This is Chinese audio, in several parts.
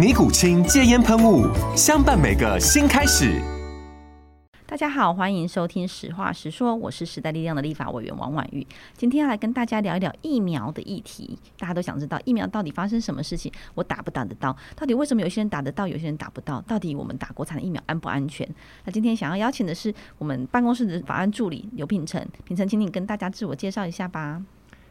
尼古清戒烟喷雾，相伴每个新开始。大家好，欢迎收听《实话实说》，我是时代力量的立法委员王婉玉。今天要来跟大家聊一聊疫苗的议题。大家都想知道疫苗到底发生什么事情，我打不打得到？到底为什么有些人打得到，有些人打不到？到底我们打国产的疫苗安不安全？那今天想要邀请的是我们办公室的法案助理刘品成，品成，请你跟大家自我介绍一下吧。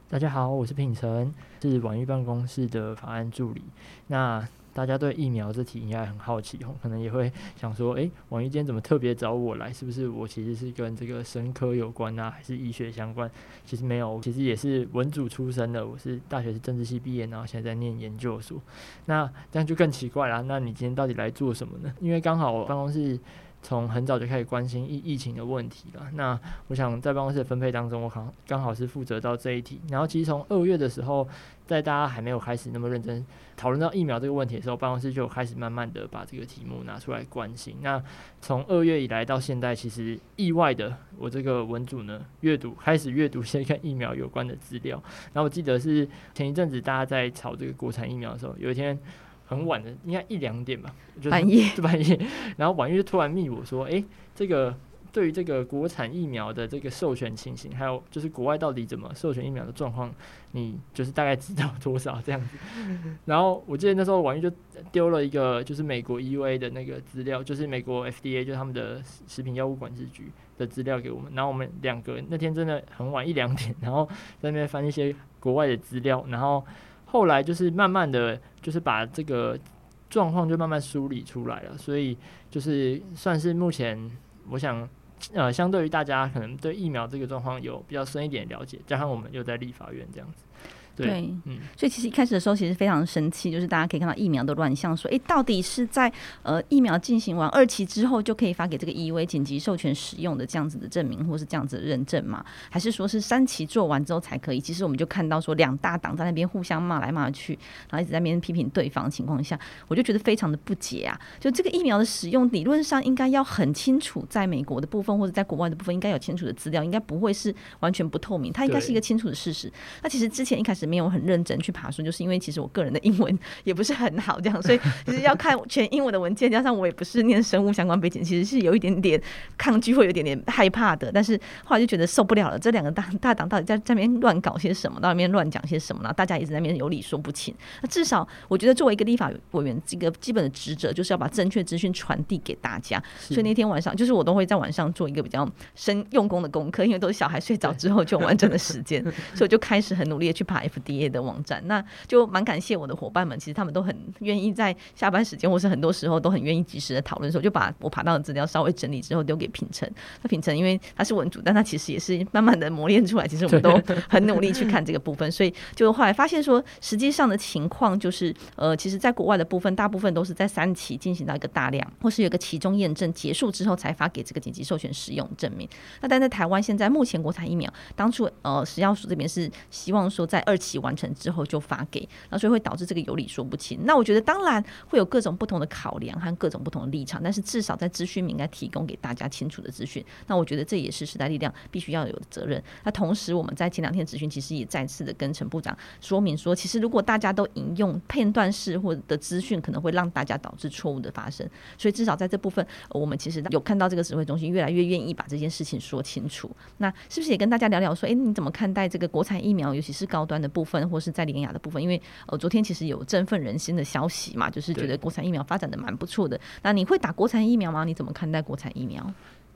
大家好，我是品成，是婉玉办公室的法案助理。那大家对疫苗这题应该很好奇哦，可能也会想说，诶，王一坚怎么特别找我来？是不是我其实是跟这个生科有关啊，还是医学相关？其实没有，其实也是文组出身的，我是大学是政治系毕业，然后现在在念研究所。那这样就更奇怪了，那你今天到底来做什么呢？因为刚好我办公室。从很早就开始关心疫疫情的问题了。那我想在办公室的分配当中，我刚刚好是负责到这一题。然后其实从二月的时候，在大家还没有开始那么认真讨论到疫苗这个问题的时候，办公室就开始慢慢的把这个题目拿出来关心。那从二月以来到现在，其实意外的，我这个文组呢，阅读开始阅读一些跟疫苗有关的资料。然后我记得是前一阵子大家在炒这个国产疫苗的时候，有一天。很晚的，应该一两点吧，就半夜，就半夜。然后婉玉就突然密我说：“诶、这个对于这个国产疫苗的这个授权情形，还有就是国外到底怎么授权疫苗的状况，你就是大概知道多少这样子？”然后我记得那时候婉玉就丢了一个就是美国 EUA 的那个资料，就是美国 FDA 就是他们的食品药物管制局的资料给我们。然后我们两个那天真的很晚一两点，然后在那边翻一些国外的资料，然后。后来就是慢慢的就是把这个状况就慢慢梳理出来了，所以就是算是目前我想，呃，相对于大家可能对疫苗这个状况有比较深一点了解，加上我们又在立法院这样子。对，嗯，所以其实一开始的时候，其实非常生气，就是大家可以看到疫苗的乱象，说，诶，到底是在呃疫苗进行完二期之后就可以发给这个 EUA 紧急授权使用的这样子的证明，或是这样子的认证吗？还是说是三期做完之后才可以？其实我们就看到说两大党在那边互相骂来骂去，然后一直在那边批评对方的情况下，我就觉得非常的不解啊！就这个疫苗的使用理论上应该要很清楚，在美国的部分或者在国外的部分应该有清楚的资料，应该不会是完全不透明，它应该是一个清楚的事实。那其实之前一开始没有很认真去爬书，就是因为其实我个人的英文也不是很好，这样，所以 其实要看全英文的文件，加上我也不是念生物相关背景，其实是有一点点抗拒，会有一点点害怕的。但是后来就觉得受不了了，这两个大大党到底在在那边乱搞些什么，到那边乱讲些什么呢？大家一直在那边有理说不清。那至少我觉得作为一个立法委员，这个基本的职责就是要把正确资讯传递给大家。所以那天晚上，就是我都会在晚上做一个比较深用功的功课，因为都是小孩睡着之后就完整的时间，所以我就开始很努力的去爬 FDA 的。网站，那就蛮感谢我的伙伴们，其实他们都很愿意在下班时间，或是很多时候都很愿意及时的讨论的时候，就把我爬到的资料稍微整理之后丢给品成。那品成因为他是文组，但他其实也是慢慢的磨练出来。其实我们都 很努力去看这个部分，所以就后来发现说，实际上的情况就是，呃，其实在国外的部分，大部分都是在三期进行到一个大量，或是有个其中验证结束之后，才发给这个紧急授权使用证明。那但在台湾现在目前国产疫苗，当初呃食药署这边是希望说在二期完成。之后就发给，那所以会导致这个有理说不清。那我觉得当然会有各种不同的考量和各种不同的立场，但是至少在资讯应该提供给大家清楚的资讯。那我觉得这也是时代力量必须要有的责任。那同时我们在前两天咨询，其实也再次的跟陈部长说明说，其实如果大家都引用片段式或者的资讯，可能会让大家导致错误的发生。所以至少在这部分，我们其实有看到这个指挥中心越来越愿意把这件事情说清楚。那是不是也跟大家聊聊说，诶，你怎么看待这个国产疫苗，尤其是高端的部分，或是？在联雅的部分，因为呃，昨天其实有振奋人心的消息嘛，就是觉得国产疫苗发展的蛮不错的。那你会打国产疫苗吗？你怎么看待国产疫苗？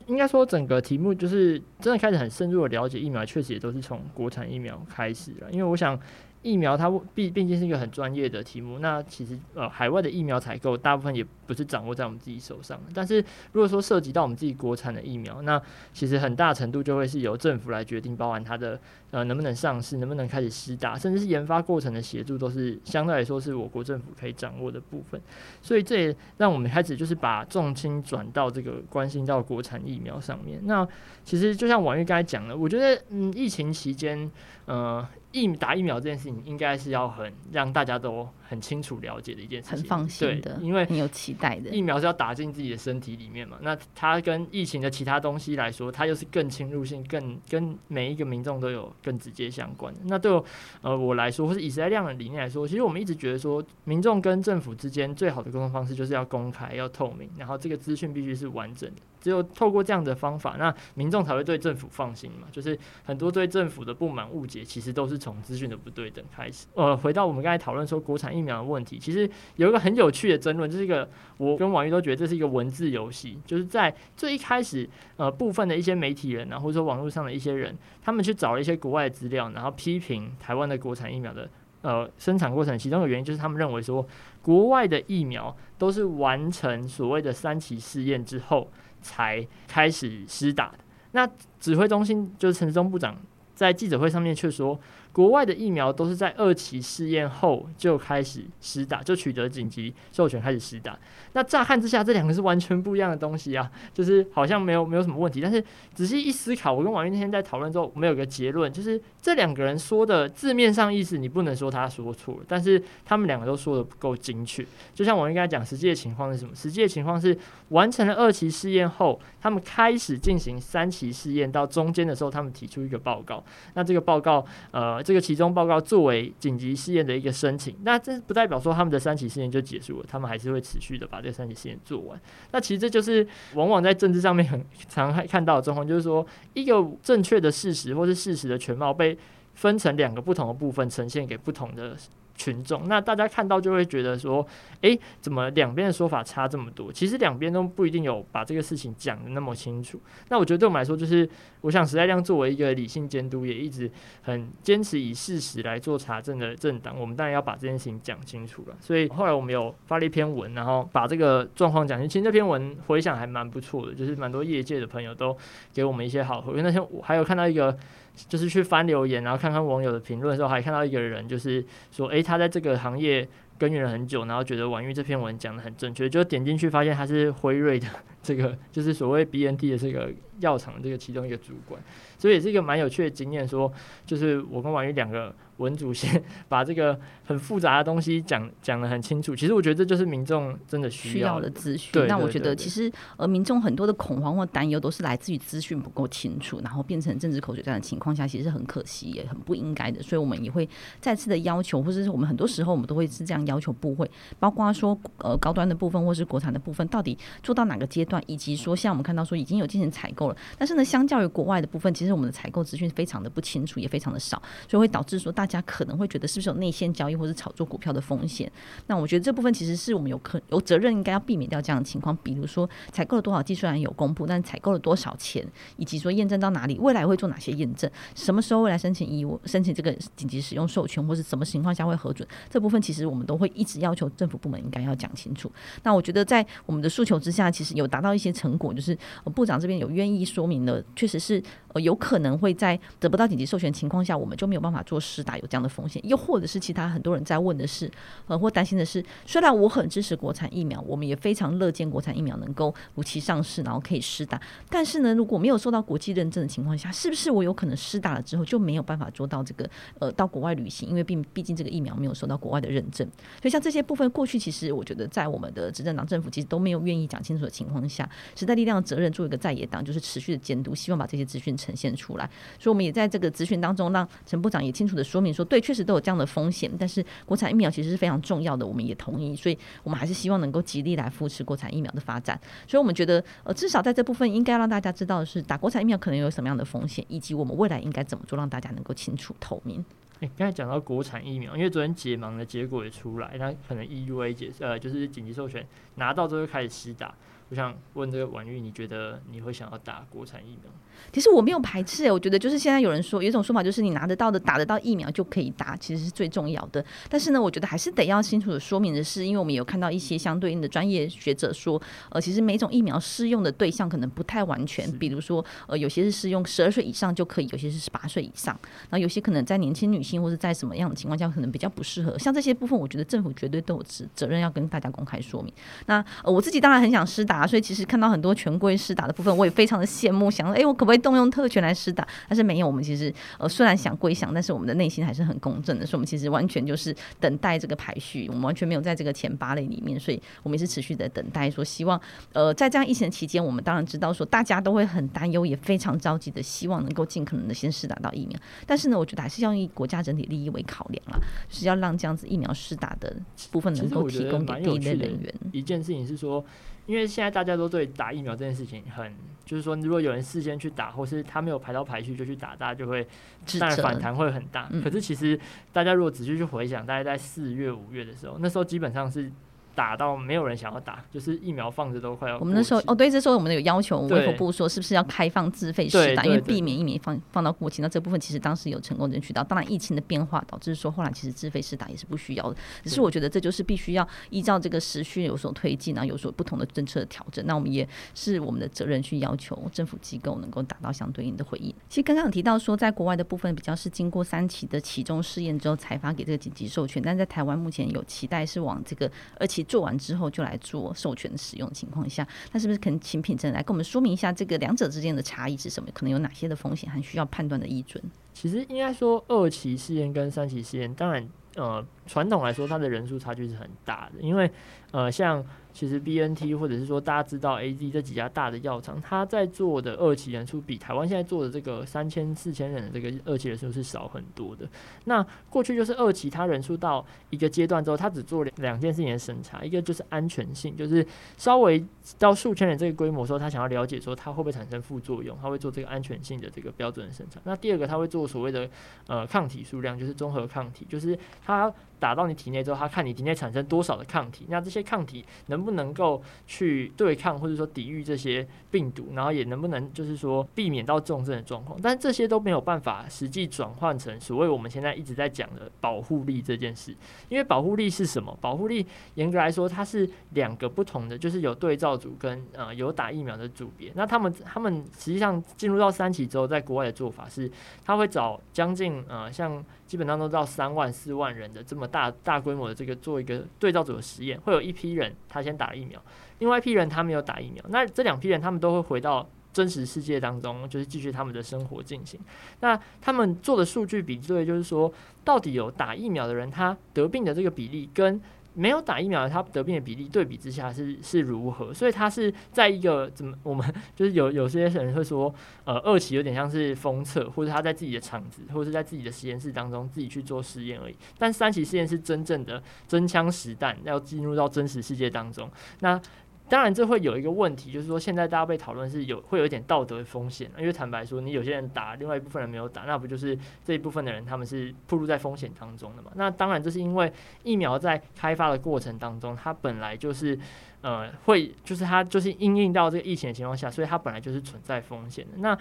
应该说整个题目就是真的开始很深入的了解疫苗，确实也都是从国产疫苗开始了，因为我想。疫苗它毕毕竟是一个很专业的题目，那其实呃海外的疫苗采购大部分也不是掌握在我们自己手上，但是如果说涉及到我们自己国产的疫苗，那其实很大程度就会是由政府来决定，包含它的呃能不能上市，能不能开始施打，甚至是研发过程的协助，都是相对来说是我国政府可以掌握的部分。所以这也让我们开始就是把重心转到这个关心到国产疫苗上面。那其实就像婉諭刚才讲的，我觉得嗯疫情期间呃。疫打疫苗这件事情，应该是要很让大家都很清楚了解的一件事情，很放心的，因为很有期待的。疫苗是要打进自己的身体里面嘛，那它跟疫情的其他东西来说，它又是更侵入性、更跟每一个民众都有更直接相关的。那对我呃我来说，或是以时代力量的理念来说，其实我们一直觉得说，民众跟政府之间最好的沟通方式就是要公开、要透明，然后这个资讯必须是完整的。只有透过这样的方法，那民众才会对政府放心嘛。就是很多对政府的不满、误解，其实都是从资讯的不对等开始。呃，回到我们刚才讨论说国产疫苗的问题，其实有一个很有趣的争论，就是一个我跟网易都觉得这是一个文字游戏。就是在最一开始，呃，部分的一些媒体人啊，或者说网络上的一些人，他们去找了一些国外资料，然后批评台湾的国产疫苗的呃生产过程。其中的原因就是他们认为说，国外的疫苗都是完成所谓的三期试验之后。才开始施打的。那指挥中心就是陈时中部长在记者会上面却说，国外的疫苗都是在二期试验后就开始施打，就取得紧急授权开始施打。那乍看之下，这两个是完全不一样的东西啊，就是好像没有没有什么问题。但是仔细一思考，我跟王云那天在讨论之后，我们有个结论，就是这两个人说的字面上意思，你不能说他说错了，但是他们两个都说的不够精确。就像婉諭刚才讲，实际的情况是什么？实际的情况是完成了二期试验后，他们开始进行三期试验，到中间的时候，他们提出一个报告。那这个报告，呃。这个其中报告作为紧急试验的一个申请，那这不代表说他们的三期试验就结束了，他们还是会持续的把这三期试验做完。那其实这就是往往在政治上面很常看到的状况，就是说一个正确的事实或是事实的全貌被分成两个不同的部分呈现给不同的。群众，那大家看到就会觉得说，诶，怎么两边的说法差这么多？其实两边都不一定有把这个事情讲得那么清楚。那我觉得对我们来说，就是我想时代量作为一个理性监督，也一直很坚持以事实来做查证的政党，我们当然要把这件事情讲清楚了。所以后来我们有发了一篇文，然后把这个状况讲清楚。其实那篇文回想还蛮不错的，就是蛮多业界的朋友都给我们一些好回。那天我还有看到一个。就是去翻留言，然后看看网友的评论的时候，还看到一个人，就是说，诶，他在这个行业耕耘了很久，然后觉得婉諭这篇文讲得很正确，就点进去发现他是辉瑞的 这个，就是所谓 BNT 的这个药厂这个其中一个主管，所以也是一个蛮有趣的经验。说，就是我跟婉瑜两个。文主先 把这个很复杂的东西讲讲得很清楚，其实我觉得这就是民众真的需要的资讯。那我觉得其实呃，民众很多的恐慌或担忧都是来自于资讯不够清楚，然后变成政治口水战的情况下，其实是很可惜也很不应该的。所以我们也会再次的要求，或者是我们很多时候我们都会是这样要求部会，包括说呃高端的部分或是国产的部分，到底做到哪个阶段，以及说像我们看到说已经有进行采购了，但是呢，相较于国外的部分，其实我们的采购资讯非常的不清楚，也非常的少，所以会导致说大家可能会觉得是不是有内线交易或者炒作股票的风险？那我觉得这部分其实是我们有可有责任应该要避免掉这样的情况。比如说采购了多少技术然有公布，但采购了多少钱，以及说验证到哪里，未来会做哪些验证，什么时候未来申请义务申请这个紧急使用授权，或是什么情况下会核准，这部分其实我们都会一直要求政府部门应该要讲清楚。那我觉得在我们的诉求之下，其实有达到一些成果，就是部长这边有愿意说明了，确实是呃有可能会在得不到紧急授权情况下，我们就没有办法做施打，有这样的风险。又或者是其他很多人在问的是，呃，或担心的是，虽然我很支持国产疫苗，我们也非常乐见国产疫苗能够如期上市，然后可以施打。但是呢，如果没有受到国际认证的情况下，是不是我有可能施打了之后就没有办法做到这个呃到国外旅行？因为毕毕竟这个疫苗没有受到国外的认证。所以像这些部分，过去其实我觉得在我们的执政党政府其实都没有愿意讲清楚的情况下，下时代力量的责任做一个在野党，就是持续的监督，希望把这些资讯呈现出来。所以我们也在这个资讯当中，让陈部长也清楚的说明说，对，确实都有。这样的风险，但是国产疫苗其实是非常重要的，我们也同意，所以我们还是希望能够极力来扶持国产疫苗的发展。所以我们觉得，呃，至少在这部分应该让大家知道的是，打国产疫苗可能有什么样的风险，以及我们未来应该怎么做，让大家能够清楚透明。诶，刚才讲到国产疫苗，因为昨天解盲的结果也出来，那可能 EUA 解呃就是紧急授权拿到之后就开始施打。我想问这个婉玉，你觉得你会想要打国产疫苗？其实我没有排斥，我觉得就是现在有人说有一种说法，就是你拿得到的、打得到疫苗就可以打，其实是最重要的。但是呢，我觉得还是得要清楚的说明的是，因为我们有看到一些相对应的专业学者说，呃，其实每种疫苗适用的对象可能不太完全，比如说呃，有些是适用十二岁以上就可以，有些是十八岁以上，然后有些可能在年轻女性或者在什么样的情况下可能比较不适合。像这些部分，我觉得政府绝对都有责责任要跟大家公开说明。那呃，我自己当然很想施打，所以其实看到很多权贵施打的部分，我也非常的羡慕，想说，哎，我可不可以动用特权来施打？但是没有，我们其实呃，虽然想归想，但是我们的内心还是很公正的，所以我们其实完全就是等待这个排序，我们完全没有在这个前八类里面，所以我们也是持续的等待，说希望呃，在这样疫情期间，我们当然知道说大家都会很担忧，也非常着急的希望能够尽可能的先施打到疫苗。但是呢，我觉得还是要以国家整体利益为考量啦，就是要让这样子疫苗施打的部分能够提供给第一类人员。一件事情是说。因为现在大家都对打疫苗这件事情很，就是说，如果有人事先去打，或是他没有排到排序就去打，大家就会但反弹会很大。可是其实大家如果仔细去回想，大概在四月、五月的时候，那时候基本上是。打到没有人想要打，就是疫苗放着都快要。我们那时候哦，对，这时候我们有要求卫福部说，是不是要开放自费试打，因为避免疫苗放放到过期。那这部分其实当时有成功争取到。当然，疫情的变化导致说后来其实自费试打也是不需要的。只是我觉得这就是必须要依照这个时序有所推进，然后有所不同的政策的调整。那我们也是我们的责任去要求政府机构能够达到相对应的回应。其实刚刚有提到说，在国外的部分比较是经过三期的其中试验之后才发给这个紧急授权，但在台湾目前有期待是往这个二期做完之后就。来做授权使用情况下，那是不是可能请品证来跟我们说明一下这个两者之间的差异是什么？可能有哪些的风险，还需要判断的依准？其实应该说，二期试验跟三期试验，当然，呃，传统来说，它的人数差距是很大的，因为，呃，像。其实 BNT 或者是说大家知道 AZ 这几家大的药厂，它在做的二期人数比台湾现在做的这个三千四千人的这个二期人数是少很多的。那过去就是二期，它人数到一个阶段之后，它只做两两件事情的审查，一个就是安全性，就是稍微到数千人这个规模的时候，他想要了解说它会不会产生副作用，他会做这个安全性的这个标准的审查。那第二个，他会做所谓的呃抗体数量，就是综合抗体，就是它打到你体内之后，他看你体内产生多少的抗体，那这些抗体能不能够去对抗或者说抵御这些病毒，然后也能不能就是说避免到重症的状况，但这些都没有办法实际转换成所谓我们现在一直在讲的保护力这件事。因为保护力是什么？保护力严格来说，它是两个不同的，就是有对照组跟呃有打疫苗的组别。那他们他们实际上进入到三期之后，在国外的做法是，他会找将近呃像。基本上都到三万四万人的这么大大规模的这个做一个对照组的实验，会有一批人他先打疫苗，另外一批人他没有打疫苗。那这两批人他们都会回到真实世界当中，就是继续他们的生活进行。那他们做的数据比对，就是说到底有打疫苗的人他得病的这个比例跟。没有打疫苗，他得病的比例对比之下是是如何？所以他是在一个怎么我们就是有有些人会说，呃，二期有点像是封测，或者他在自己的厂子，或者是在自己的实验室当中自己去做实验而已。但三期试验是真正的真枪实弹，要进入到真实世界当中。那当然，这会有一个问题，就是说现在大家被讨论是有会有一点道德风险，因为坦白说，你有些人打，另外一部分人没有打，那不就是这一部分的人他们是暴露在风险当中的嘛？那当然，这是因为疫苗在开发的过程当中，它本来就是呃会就是它就是应应到这个疫情的情况下，所以它本来就是存在风险的。那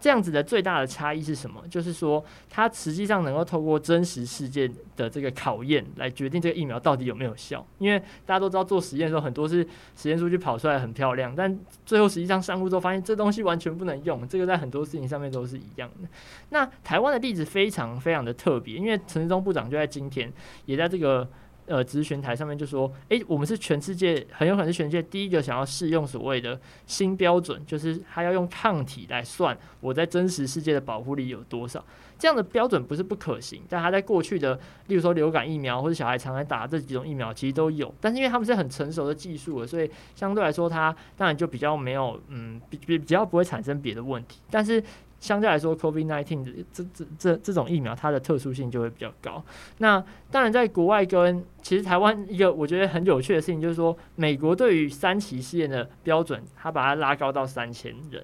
这样子的最大的差异是什么？就是说，它实际上能够透过真实事件的这个考验来决定这个疫苗到底有没有效。因为大家都知道，做实验的时候很多是实验数据跑出来很漂亮，但最后实际上上路之后发现这东西完全不能用。这个在很多事情上面都是一样的。那台湾的例子非常非常的特别，因为陈时中部长就在今天也在这个。呃，咨询台上面就说，诶、我们是全世界很有可能是全世界第一个想要试用所谓的新标准，就是它要用抗体来算我在真实世界的保护力有多少。这样的标准不是不可行，但他在过去的，例如说流感疫苗或者小孩常来打这几种疫苗，其实都有。但是因为他们是很成熟的技术了，所以相对来说，它当然就比较没有，嗯，比比比较不会产生别的问题。但是相对来说，COVID-19 这这这这种疫苗，它的特殊性就会比较高。那当然，在国外跟其实台湾一个我觉得很有趣的事情，就是说，美国对于三期试验的标准，它把它拉高到三千人。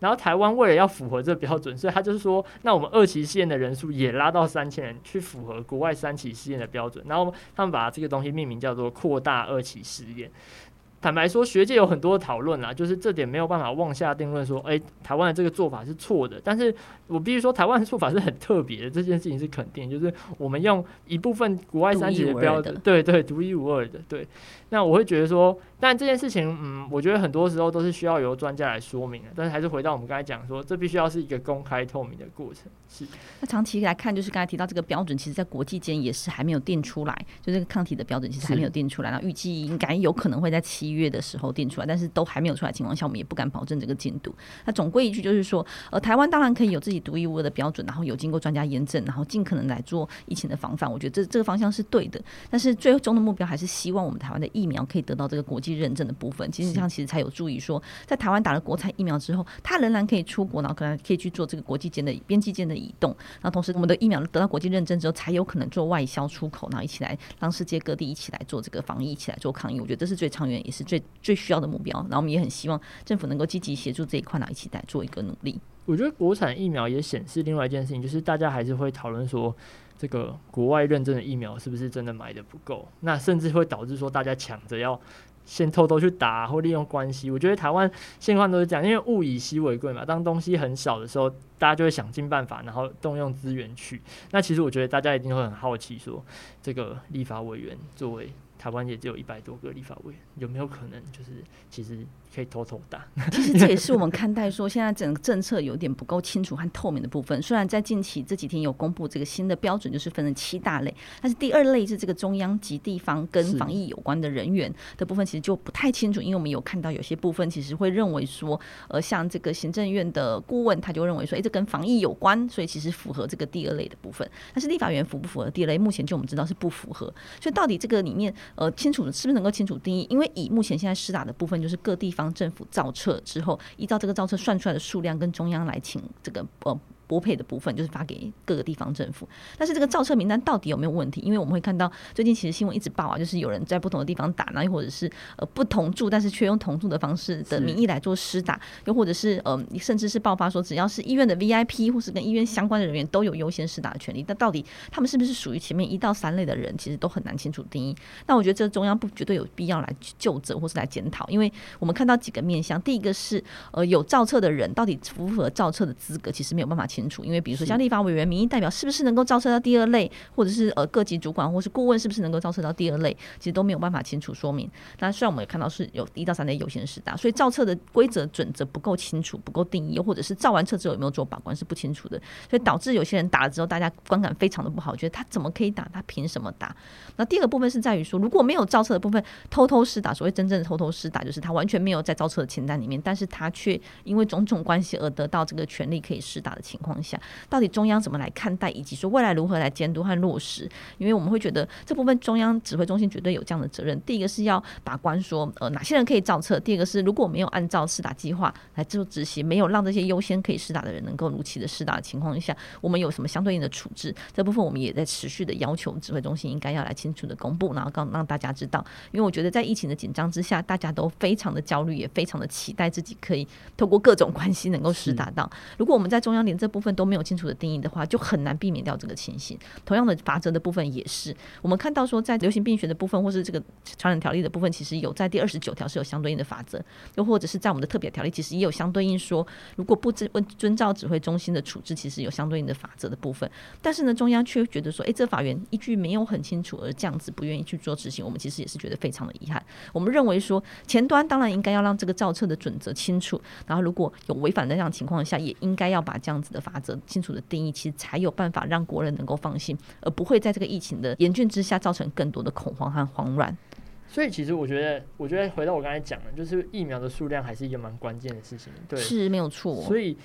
然后台湾为了要符合这个标准，所以他就是说，那我们二期试验的人数也拉到三千人，去符合国外三期试验的标准。然后他们把这个东西命名叫做扩大二期试验。坦白说，学界有很多讨论啦，就是这点没有办法妄下定论说，哎、欸，台湾的这个做法是错的。但是我必须说，台湾的做法是很特别的，这件事情是肯定，就是我们用一部分国外三级的标准，对对，独一无二的。对，那我会觉得说，但这件事情，嗯，我觉得很多时候都是需要由专家来说明的。但是还是回到我们刚才讲说，这必须要是一个公开透明的过程。是。那长期来看，就是刚才提到这个标准，其实在国际间也是还没有定出来，就这个抗体的标准其实还没有定出来。那预计应该有可能会在七月的时候定出来，但是都还没有出来的情况下，我们也不敢保证这个进度。那总归一句就是说，呃，台湾当然可以有自己独一无二的标准，然后有经过专家验证，然后尽可能来做疫情的防范。我觉得这这个方向是对的。但是最终的目标还是希望我们台湾的疫苗可以得到这个国际认证的部分。其实这样其实才有助于说，在台湾打了国产疫苗之后，它仍然可以出国，然后可能可以去做这个国际间的边际间的移动。那同时，我们的疫苗得到国际认证之后，才有可能做外销出口，然后一起来让世界各地一起来做这个防疫，一起来做抗疫。我觉得这是最长远，也是最最需要的目标。然后我们也很希望政府能够积极协助这一块，然后一起来做一个努力。我觉得国产疫苗也显示另外一件事情，就是大家还是会讨论说，这个国外认证的疫苗是不是真的买的不够？那甚至会导致说大家抢着要。先偷偷去打，或利用关系。我觉得台湾现况都是这样，因为物以稀为贵嘛。当东西很少的时候，大家就会想尽办法，然后动用资源去。那其实我觉得大家一定会很好奇，说这个立法委员作为台湾也只有一百多个立法委员，有没有可能就是其实。可以偷偷打，其实这也是我们看待说，现在整个政策有点不够清楚和透明的部分。虽然在近期这几天有公布这个新的标准，就是分成七大类，但是第二类是这个中央及地方跟防疫有关的人员的部分，其实就不太清楚。因为我们有看到有些部分其实会认为说，呃，像这个行政院的顾问，他就认为说，哎，这跟防疫有关，所以其实符合这个第二类的部分。但是立法院符不符合第二类，目前就我们知道是不符合。所以到底这个里面，呃，清楚的是不是能够清楚定义？因为以目前现在施打的部分，就是各地方。政府造册之后，依照这个造册算出来的数量，跟中央来请这个呃。拨配的部分就是发给各个地方政府，但是这个造册名单到底有没有问题？因为我们会看到最近其实新闻一直报啊，就是有人在不同的地方打，那又或者是呃不同住，但是却用同住的方式的名义来做施打，又或者是呃甚至是爆发说只要是医院的 VIP 或是跟医院相关的人员都有优先施打的权利。那到底他们是不是属于前面一到三类的人，其实都很难清楚定义。那我觉得这中央部绝对有必要来就责或是来检讨，因为我们看到几个面向，第一个是呃有造册的人到底符不符合造册的资格，其实没有办法清楚，因为比如说像立法委员、民意代表是不是能够照射到第二类，或者是呃各级主管或是顾问是不是能够照射到第二类，其实都没有办法清楚说明。那虽然我们也看到是有一到三类优先施打，所以造册的规则准则不够清楚、不够定义，又或者是造完册之后有没有做把关是不清楚的，所以导致有些人打了之后，大家观感非常的不好，觉得他怎么可以打？他凭什么打？那第二个部分是在于说，如果没有造册的部分偷偷试打，所谓真正的偷偷试打，就是他完全没有在造册的清单里面，但是他却因为种种关系而得到这个权利可以试打的情况下。到底中央怎么来看待，以及说未来如何来监督和落实？因为我们会觉得这部分中央指挥中心绝对有这样的责任。第一个是要把关说，呃，哪些人可以造册；第二个是如果没有按照施打计划来做执行，没有让这些优先可以施打的人能够如期的施打的情况下，我们有什么相对应的处置？这部分我们也在持续的要求指挥中心应该要来清楚的公布，然后告让大家知道。因为我觉得在疫情的紧张之下，大家都非常的焦虑，也非常的期待自己可以透过各种关系能够施打到。如果我们在中央连这部分都没有清楚的定义的话，就很难避免掉这个情形。同样的法则的部分也是，我们看到说，在流行病学的部分，或是这个传染条例的部分，其实有在第二十九条是有相对应的法则，又或者是在我们的特别条例，其实也有相对应说，如果不遵遵照指挥中心的处置，其实有相对应的法则的部分。但是呢，中央却觉得说，诶，这法源依据没有很清楚，而这样子不愿意去做执行。我们其实也是觉得非常的遗憾。我们认为说，前端当然应该要让这个造册的准则清楚，然后如果有违反的这样情况下，也应该要把这样子的罚则清楚的定义，其实才有办法让国人能够放心，而不会在这个疫情的严峻之下造成更多的恐慌和慌乱。所以，其实我觉得，我觉得回到我刚才讲的，就是疫苗的数量还是一个蛮关键的事情。对，是没有错。所以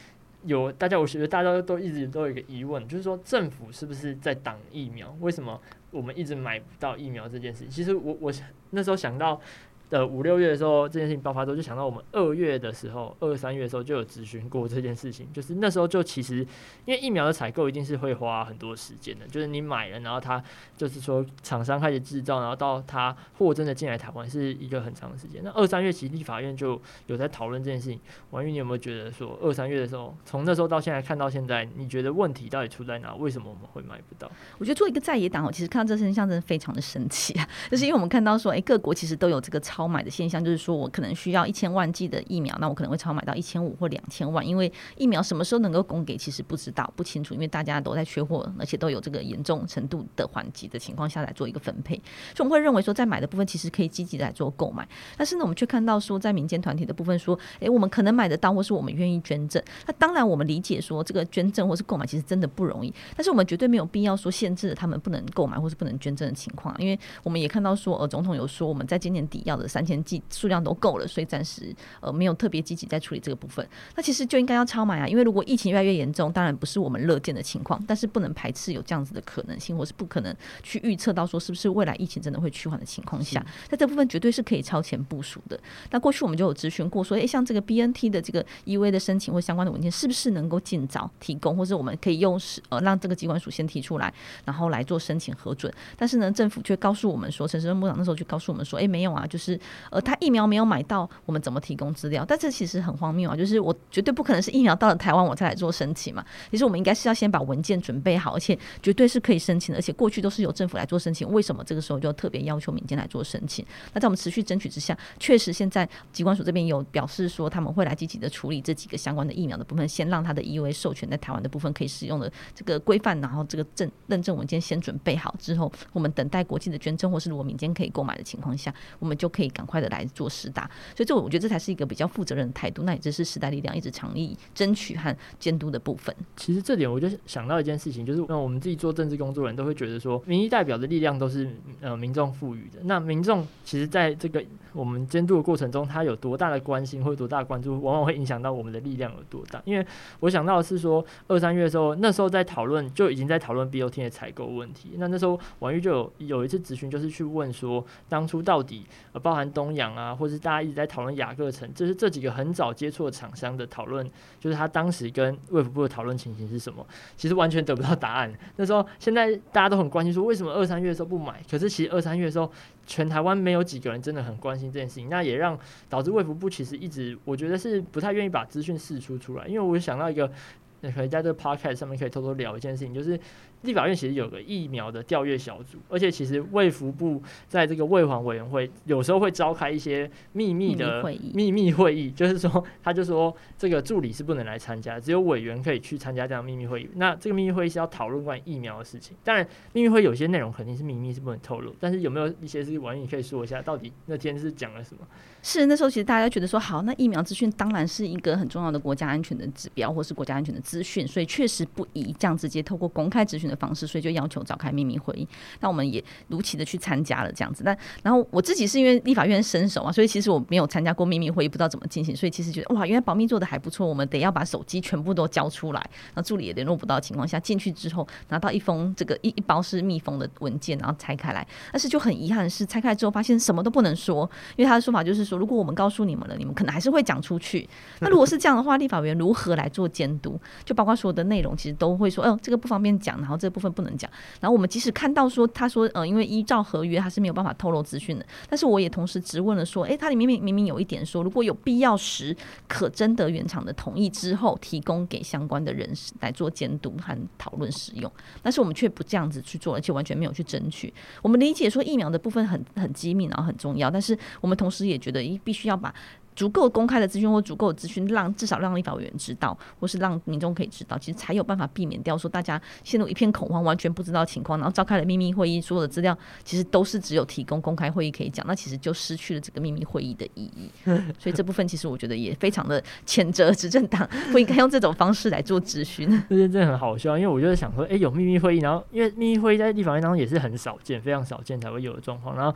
有大家，我觉得大家都一直都有一个疑问，就是说政府是不是在挡疫苗？为什么我们一直买不到疫苗这件事情？其实我我那时候想到。的五六月的时候，这件事情爆发之后，就想到我们二月的时候，二三月的时候就有咨询过这件事情。就是那时候就其实，因为疫苗的采购一定是会花很多时间的，就是你买了，然后它就是说厂商开始制造，然后到它货真的进来台湾是一个很长的时间。那二三月其实立法院就有在讨论这件事情。王玉，你有没有觉得说二三月的时候，从那时候到现在看到现在，你觉得问题到底出在哪？为什么我们会买不到？我觉得做一个在野党我，其实看到这现象真的非常的生气啊，就是因为我们看到说，哎，各国其实都有这个超买的现象，就是说我可能需要一千万剂的疫苗，那我可能会超买到一千五或两千万，因为疫苗什么时候能够供给，其实不知道不清楚，因为大家都在缺货，而且都有这个严重程度的缓急的情况下来做一个分配，所以我们会认为说，在买的部分其实可以积极来做购买，但是呢，我们却看到说，在民间团体的部分说，诶，我们可能买得到，或是我们愿意捐赠，那当然我们理解说，这个捐赠或是购买其实真的不容易，但是我们绝对没有必要说限制他们不能购买或是不能捐赠的情况，因为我们也看到说，呃，总统有说我们在今年底要的三千剂数量都够了，所以暂时呃没有特别积极在处理这个部分。那其实就应该要超买啊，因为如果疫情越来越严重，当然不是我们乐见的情况，但是不能排斥有这样子的可能性，或是不可能去预测到说是不是未来疫情真的会趋缓的情况下，在这部分绝对是可以超前部署的。那过去我们就有咨询过说，诶，像这个 BNT 的这个 EUA 的申请或相关的文件，是不是能够尽早提供，或是我们可以用呃让这个机关署先提出来，然后来做申请核准？但是呢，政府却告诉我们说，陈时中部长那时候就告诉我们说，诶，没有啊，就是呃他疫苗没有买到，我们怎么提供资料？但这其实很荒谬啊，就是我绝对不可能是疫苗到了台湾我再来做申请嘛。其实我们应该是要先把文件准备好，而且绝对是可以申请的，而且过去都是由政府来做申请，为什么这个时候就特别要求民间来做申请？那在我们持续争取之下，确实现在机关署这边有表示说，他们会来积极的处理这几个相关的疫苗的部分，先让他的 EUA 授权在台湾的部分可以使用的这个规范，然后这个证认证文件先准备好之后，我们等待国际的捐赠或是如果民间可以购买的情况下，我们就可以赶快的来做实打。所以这我觉得这才是一个比较负责任的态度。那也就是时代力量一直强力争取和监督的部分。其实这点我就想到一件事情，就是那我们自己做政治工作人都会觉得说，民意代表的力量都是呃民众赋予的。那民众其实在这个我们监督的过程中，他有多大的关心或者多大关注，往往会影响到我们的力量有多大。因为我想到的是说，二三月的时候，那时候在讨论就已经在讨论 BOT 的采购问题。那那时候王玉就有有一次咨询，就是去问说，当初到底呃包含东洋啊，或是大家一直在讨论雅各城，就是这几个很早接触的厂商的讨论，就是他当时跟卫福部的讨论情形是什么？其实完全得不到答案。那时候现在大家都很关心说，为什么二三月的时候不买？可是其实二三月的时候，全台湾没有几个人真的很关心这件事情。那也让导致卫福部其实一直我觉得是不太愿意把资讯释出出来。因为我想到一个，可以在这个 podcast 上面可以偷偷聊一件事情，就是。立法院其实有个疫苗的调阅小组，而且其实卫福部在这个卫环委员会有时候会召开一些秘密的秘密会议，就是说他就说这个助理是不能来参加，只有委员可以去参加这样秘密会议。那这个秘密会议是要讨论关于疫苗的事情，当然秘密会有些内容肯定是秘密，是不能透露。但是有没有一些是婉諭你可以说一下，到底那天是讲了什么？是那时候其实大家觉得说，好，那疫苗资讯当然是一个很重要的国家安全的指标，或是国家安全的资讯，所以确实不宜这样直接透过公开资讯的方式，所以就要求召开秘密会议。那我们也如期的去参加了这样子。但然后我自己是因为立法院伸手啊，所以其实我没有参加过秘密会议，不知道怎么进行。所以其实觉得哇，原来保密做得还不错。我们得要把手机全部都交出来，那助理也联络不到的情况下，进去之后拿到一封这个一一包是密封的文件，然后拆开来。但是就很遗憾的是，拆开来之后发现什么都不能说，因为他的说法就是说，如果我们告诉你们了，你们可能还是会讲出去。那如果是这样的话，立法委员如何来做监督？就包括所有的内容，其实都会说，哦、这个不方便讲，然后这部分不能讲。然后我们即使看到说，他说，呃，因为依照合约，他是没有办法透露资讯的。但是我也同时质问了说，诶，他里面明明明有一点说，如果有必要时，可征得原厂的同意之后，提供给相关的人士来做监督和讨论使用。但是我们却不这样子去做，而且完全没有去争取。我们理解说疫苗的部分很很机密，然后很重要，但是我们同时也觉得，一必须要把。足够公开的资讯或足够的资讯，让至少让立法委员知道，或是让民众可以知道，其实才有办法避免掉说大家陷入一片恐慌，完全不知道情况，然后召开了秘密会议，所有的资料其实都是只有提供公开会议可以讲，那其实就失去了这个秘密会议的意义。所以这部分其实我觉得也非常的谴责执政党不应该用这种方式来做咨询。这些真的很好笑，因为我就是想说，哎、欸，有秘密会议，然后因为秘密会议在立法院当中也是很少见，非常少见才会有的状况。然后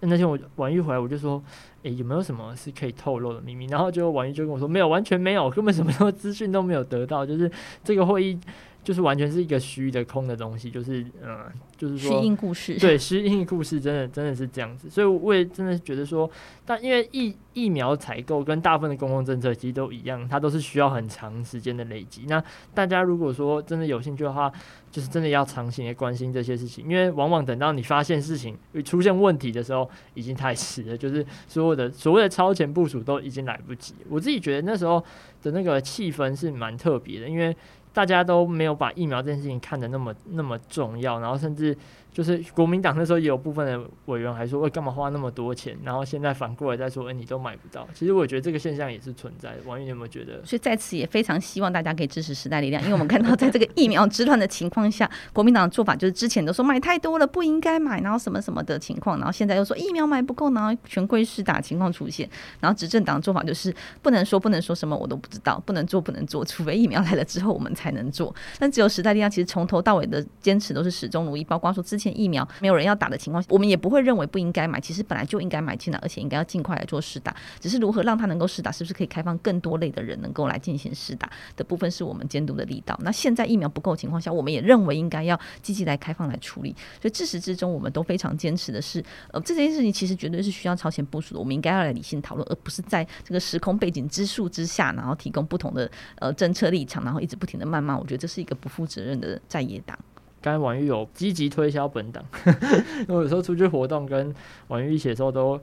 那天我婉諭回来，我就说。诶、有没有什么是可以透露的秘密？然后就王毅就跟我说，没有，完全没有，根本什么 资讯都没有得到，就是这个会议。就是完全是一个虚的空的东西，就是嗯，就是说虚应故事，对，虚应故事真的真的是这样子，所以我也真的觉得说，但因为疫疫苗采购跟大部分的公共政策其实都一样，它都是需要很长时间的累积。那大家如果说真的有兴趣的话，就是真的要长期的关心这些事情，因为往往等到你发现事情出现问题的时候，已经太迟了，就是所有的所谓的超前部署都已经来不及。我自己觉得那时候的那个气氛是蛮特别的，因为。大家都没有把疫苗这件事情看得那么那么重要，然后甚至。就是国民党那时候也有部分的委员还说，为干嘛花那么多钱？然后现在反过来再说，哎，你都买不到。其实我觉得这个现象也是存在的。王玉，你有没有觉得？所以在此也非常希望大家可以支持时代力量，因为我们看到在这个疫苗之乱的情况下，国民党的做法就是之前都说买太多了不应该买，然后什么什么的情况，然后现在又说疫苗买不够，然后权贵施打情况出现，然后执政党做法就是不能说不能说什么我都不知道，不能做不能做，除非疫苗来了之后我们才能做。但只有时代力量其实从头到尾的坚持都是始终如一，包括说之前疫苗没有人。要打的情况下，我们也不会认为不应该买。其实本来就应该买进来，而且应该要尽快来做试打。只是如何让它能够试打，是不是可以开放更多类的人能够来进行试打的部分，是我们监督的力道。那现在疫苗不够情况下，我们也认为应该要积极来开放来处理。所以自始至终，我们都非常坚持的是，呃，这件事情其实绝对是需要超前部署的。我们应该要来理性讨论，而不是在这个时空背景之数之下，然后提供不同的呃政策立场，然后一直不停的谩骂。我觉得这是一个不负责任的在野党。刚才婉玉有积极推销本党，因为有时候出去活动跟婉玉一起的时候都，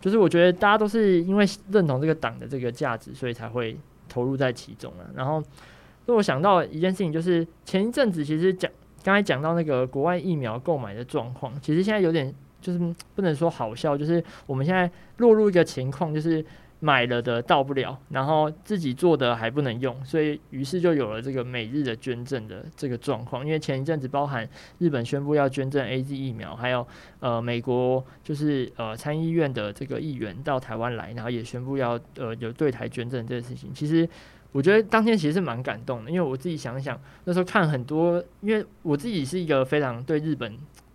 就是我觉得大家都是因为认同这个党的这个价值，所以才会投入在其中啊。然后，让我想到一件事情，就是前一阵子其实讲刚才讲到那个国外疫苗购买的状况，其实现在有点就是不能说好笑，就是我们现在落入一个情况，就是。买了的到不了，然后自己做的还不能用，所以于是就有了这个每日的捐赠的这个状况。因为前一阵子包含日本宣布要捐赠 AZ 疫苗，还有呃美国就是呃参议院的这个议员到台湾来，然后也宣布要呃有对台捐赠这个事情。其实我觉得当天其实是蛮感动的，因为我自己想想那时候看很多，因为我自己是一个非常对日本。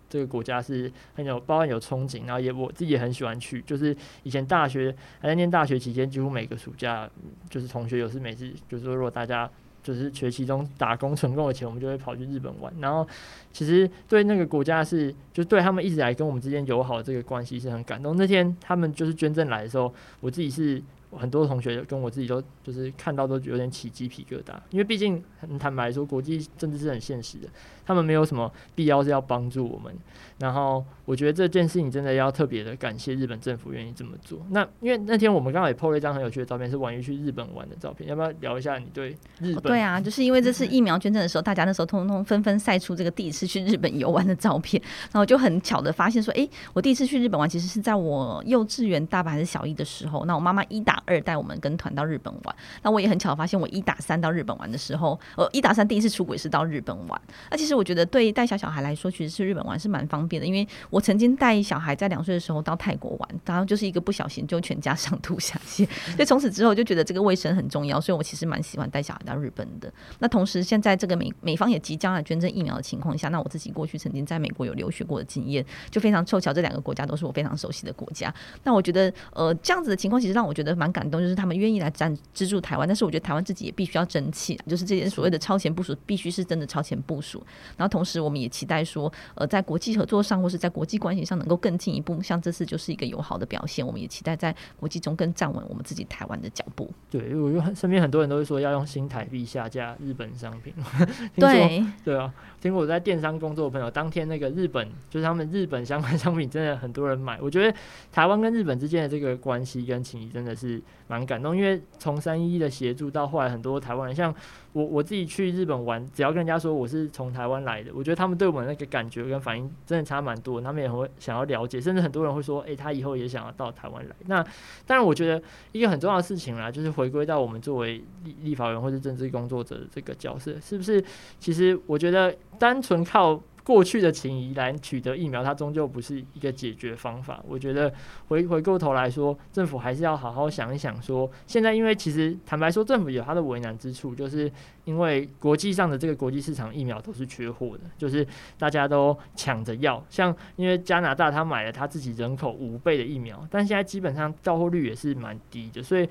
这个国家是很有，包含有憧憬，然后也我自己也很喜欢去。就是以前大学还在念大学期间，几乎每个暑假，就是同学有事没事，就是说如果大家就是学期中打工存够了钱，我们就会跑去日本玩。然后其实对那个国家是，就对他们一直来跟我们之间友好这个关系是很感动。那天他们就是捐赠来的时候，我自己是。很多同学跟我自己都就是看到都有点起鸡皮疙瘩，因为毕竟很坦白说，国际政治是很现实的，他们没有什么必要是要帮助我们。然后我觉得这件事情真的要特别的感谢日本政府愿意这么做。那因为那天我们刚好也 PO 了一张很有趣的照片，是婉瑜去日本玩的照片，要不要聊一下你对日本？对啊，就是因为这次疫苗捐赠的时候，大家那时候通通纷纷晒出这个第一次去日本游玩的照片，然后就很巧的发现说，哎，我第一次去日本玩其实是在我幼稚园大班还是小一的时候，那我妈妈一打。二带我们跟团到日本玩，那我也很巧发现，我一打三到日本玩的时候，呃，一打三第一次出轨是到日本玩。那其实我觉得对带小小孩来说，其实是日本玩是蛮方便的，因为我曾经带小孩在两岁的时候到泰国玩，然后就是一个不小心就全家上吐下泻，所以从此之后就觉得这个卫生很重要，所以我其实蛮喜欢带小孩到日本的。那同时现在这个美美方也即将来捐赠疫苗的情况下，那我自己过去曾经在美国有留学过的经验，就非常凑巧，这两个国家都是我非常熟悉的国家。那我觉得呃这样子的情况，其实让我觉得蛮。感动就是他们愿意来赞资助台湾，但是我觉得台湾自己也必须要争气，就是这些所谓的超前部署必须是真的超前部署。然后同时我们也期待说，呃，在国际合作上或是在国际关系上能够更进一步，像这次就是一个友好的表现。我们也期待在国际中更站稳我们自己台湾的脚步。对，因为我身边很多人都会说要用新台币下架日本商品。对，对啊，听过我在电商工作的朋友，当天那个日本就是他们日本相关商品真的很多人买。我觉得台湾跟日本之间的这个关系跟情谊真的是。蛮感动，因为从三一一的协助到后来，很多台湾人，像我我自己去日本玩，只要跟人家说我是从台湾来的，我觉得他们对我们那个感觉跟反应真的差蛮多，他们也会想要了解，甚至很多人会说，诶、他以后也想要到台湾来。那当然，我觉得一个很重要的事情啦，就是回归到我们作为立立法员或是政治工作者的这个角色，是不是？其实我觉得单纯靠。过去的情谊来取得疫苗，它终究不是一个解决方法。我觉得回回过头来说，政府还是要好好想一想说，说现在因为其实坦白说，政府有它的为难之处，就是因为国际上的这个国际市场疫苗都是缺货的，就是大家都抢着要。像因为加拿大他买了他自己人口五倍的疫苗，但现在基本上到货率也是蛮低的，所以。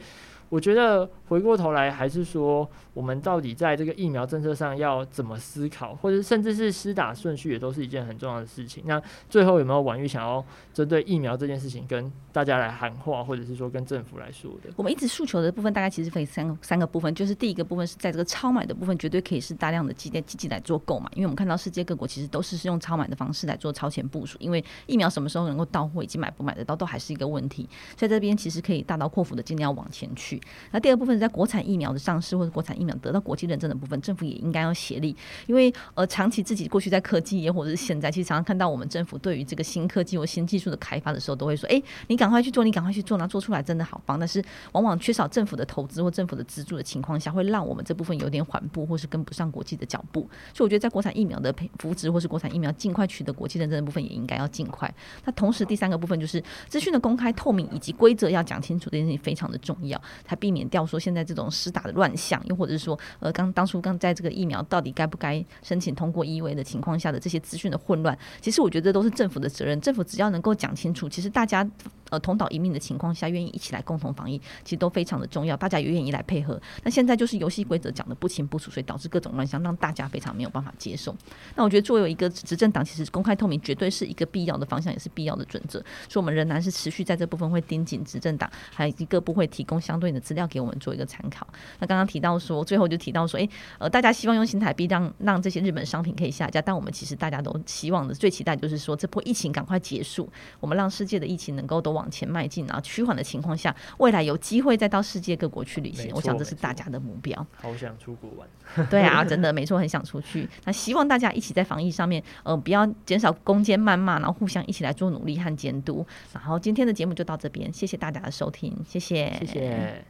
我觉得回过头来，还是说我们到底在这个疫苗政策上要怎么思考，或者甚至是施打顺序，也都是一件很重要的事情。那最后有没有婉玉想要针对疫苗这件事情跟大家来喊话，或者是说跟政府来说的？我们一直诉求的部分，大概其实分三个三个部分，就是第一个部分是在这个超买的部分，绝对可以是大量的积积极来做购买，因为我们看到世界各国其实都是是用超买的方式来做超前部署，因为疫苗什么时候能够到货以及买不买得到都还是一个问题，在这边其实可以大刀阔斧的尽量往前去。去。那第二部分是在国产疫苗的上市或者国产疫苗得到国际认证的部分，政府也应该要协力，因为呃长期自己过去在科技业或者是现在，其实常常看到我们政府对于这个新科技或新技术的开发的时候，都会说：哎，你赶快去做，你赶快去做，那做出来真的好棒。但是往往缺少政府的投资或政府的资助的情况下，会让我们这部分有点缓步，或是跟不上国际的脚步。所以我觉得在国产疫苗的培扶植或是国产疫苗尽快取得国际认证的部分，也应该要尽快。那同时第三个部分就是资讯的公开透明以及规则要讲清楚，这件事情非常的重要，才避免掉说现在这种施打的乱象，又或者是说呃刚当初刚在这个疫苗到底该不该申请通过 EUA 的情况下的这些资讯的混乱，其实我觉得都是政府的责任。政府只要能够讲清楚，其实大家呃同岛一命的情况下，愿意一起来共同防疫，其实都非常的重要，大家也愿意来配合。那现在就是游戏规则讲的不清不楚，所以导致各种乱象，让大家非常没有办法接受。那我觉得作为一个执政党，其实公开透明绝对是一个必要的方向，也是必要的准则。所以，我们仍然是持续在这部分会盯紧执政党，还有一个部会提供相对的资料给我们做一个参考。那刚刚提到说，最后就提到说，诶，呃，大家希望用新台币让让这些日本商品可以下架，但我们其实大家都希望的最期待就是说，这波疫情赶快结束，我们让世界的疫情能够都往前迈进，然后趋缓的情况下，未来有机会再到世界各国去旅行。我想这是大家的目标。好想出国玩。对啊，真的没错，很想出去。那希望大家一起在防疫上面，呃，不要减少攻坚谩骂，然后互相一起来做努力和监督。然后今天的节目就到这边，谢谢大家的收听，谢谢，谢谢。